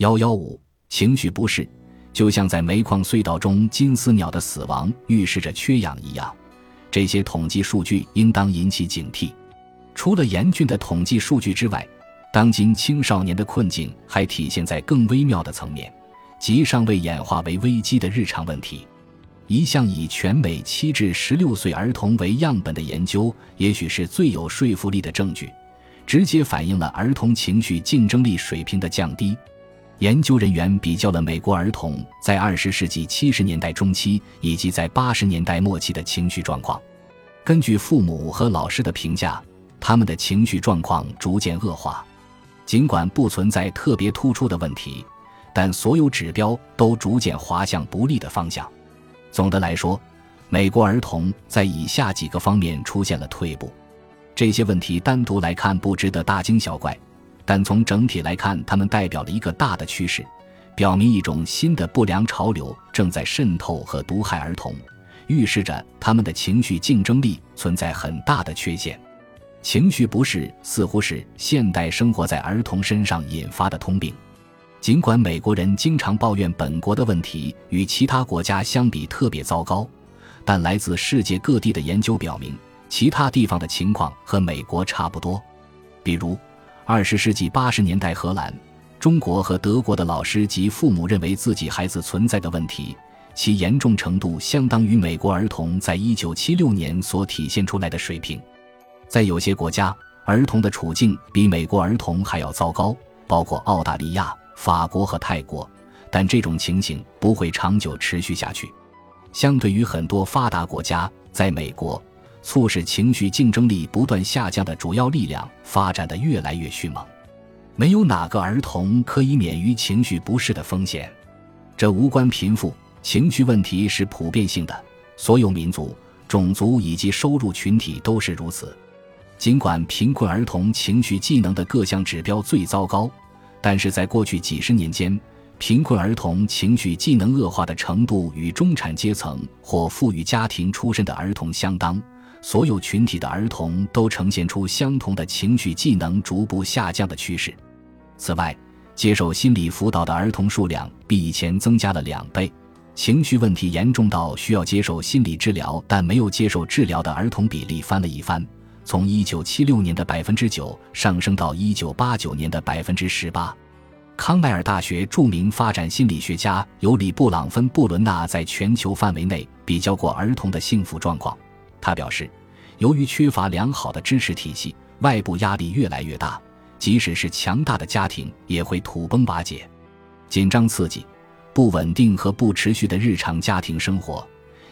幺幺五，情绪不适，就像在煤矿隧道中金丝鸟的死亡预示着缺氧一样。这些统计数据应当引起警惕。除了严峻的统计数据之外，当今青少年的困境还体现在更微妙的层面，即尚未演化为危机的日常问题。一项以全美七至十六岁儿童为样本的研究，也许是最有说服力的证据，直接反映了儿童情绪竞争力水平的降低。研究人员比较了美国儿童在二十世纪七十年代中期以及在八十年代末期的情绪状况，根据父母和老师的评价，他们的情绪状况逐渐恶化。尽管不存在特别突出的问题，但所有指标都逐渐滑向不利的方向。总的来说，美国儿童在以下几个方面出现了退步。这些问题单独来看不值得大惊小怪，但从整体来看，它们代表了一个大的趋势，表明一种新的不良潮流正在渗透和毒害儿童，预示着他们的情绪竞争力存在很大的缺陷。情绪不适似乎是现代生活在儿童身上引发的通病。尽管美国人经常抱怨本国的问题与其他国家相比特别糟糕，但来自世界各地的研究表明，其他地方的情况和美国差不多。比如，二十世纪八十年代荷兰、中国和德国的老师及父母认为自己孩子存在的问题，其严重程度相当于美国儿童在一九七六年所体现出来的水平。在有些国家，儿童的处境比美国儿童还要糟糕，包括澳大利亚、法国和泰国。但这种情形不会长久持续下去。相对于很多发达国家，在美国，促使情绪竞争力不断下降的主要力量发展的越来越迅猛。没有哪个儿童可以免于情绪不适的风险。这无关贫富，情绪问题是普遍性的，所有民族、种族以及收入群体都是如此。尽管贫困儿童情绪技能的各项指标最糟糕，但是在过去几十年间，贫困儿童情绪技能恶化的程度与中产阶层或富裕家庭出身的儿童相当。所有群体的儿童都呈现出相同的情绪技能逐步下降的趋势。此外，接受心理辅导的儿童数量比以前增加了两倍。情绪问题严重到需要接受心理治疗但没有接受治疗的儿童比例翻了一番。从一九七六年的百分之九上升到一九八九年的百分之十八。康奈尔大学著名发展心理学家尤里·布朗芬布伦纳在全球范围内比较过儿童的幸福状况。他表示，由于缺乏良好的支持体系，外部压力越来越大，即使是强大的家庭也会土崩瓦解。紧张刺激、不稳定和不持续的日常家庭生活，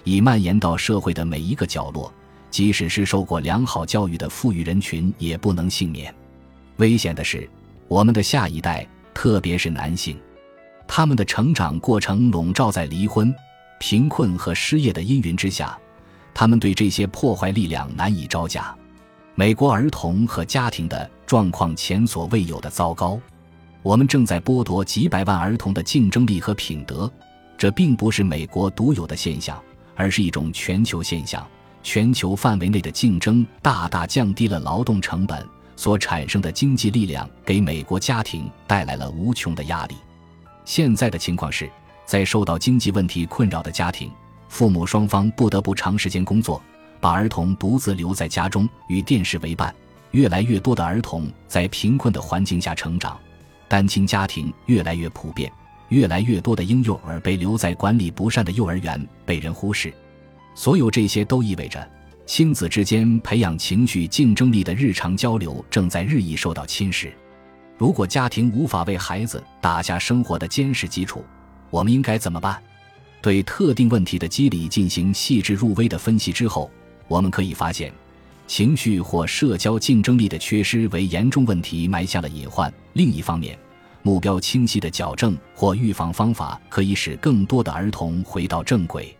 已蔓延到社会的每一个角落。即使是受过良好教育的富裕人群也不能幸免。危险的是，我们的下一代，特别是男性，他们的成长过程笼罩在离婚、贫困和失业的阴云之下，他们对这些破坏力量难以招架。美国儿童和家庭的状况前所未有的糟糕，我们正在剥夺几百万儿童的竞争力和品德。这并不是美国独有的现象，而是一种全球现象。全球范围内的竞争大大降低了劳动成本所产生的经济力量，给美国家庭带来了无穷的压力。现在的情况是，在受到经济问题困扰的家庭，父母双方不得不长时间工作，把儿童独自留在家中与电视为伴。越来越多的儿童在贫困的环境下成长，单亲家庭越来越普遍，越来越多的婴幼儿被留在管理不善的幼儿园，被人忽视。所有这些都意味着，亲子之间培养情绪竞争力的日常交流正在日益受到侵蚀。如果家庭无法为孩子打下生活的坚实基础，我们应该怎么办？对特定问题的机理进行细致入微的分析之后，我们可以发现，情绪或社交竞争力的缺失为严重问题埋下了隐患。另一方面，目标清晰的矫正或预防方法可以使更多的儿童回到正轨。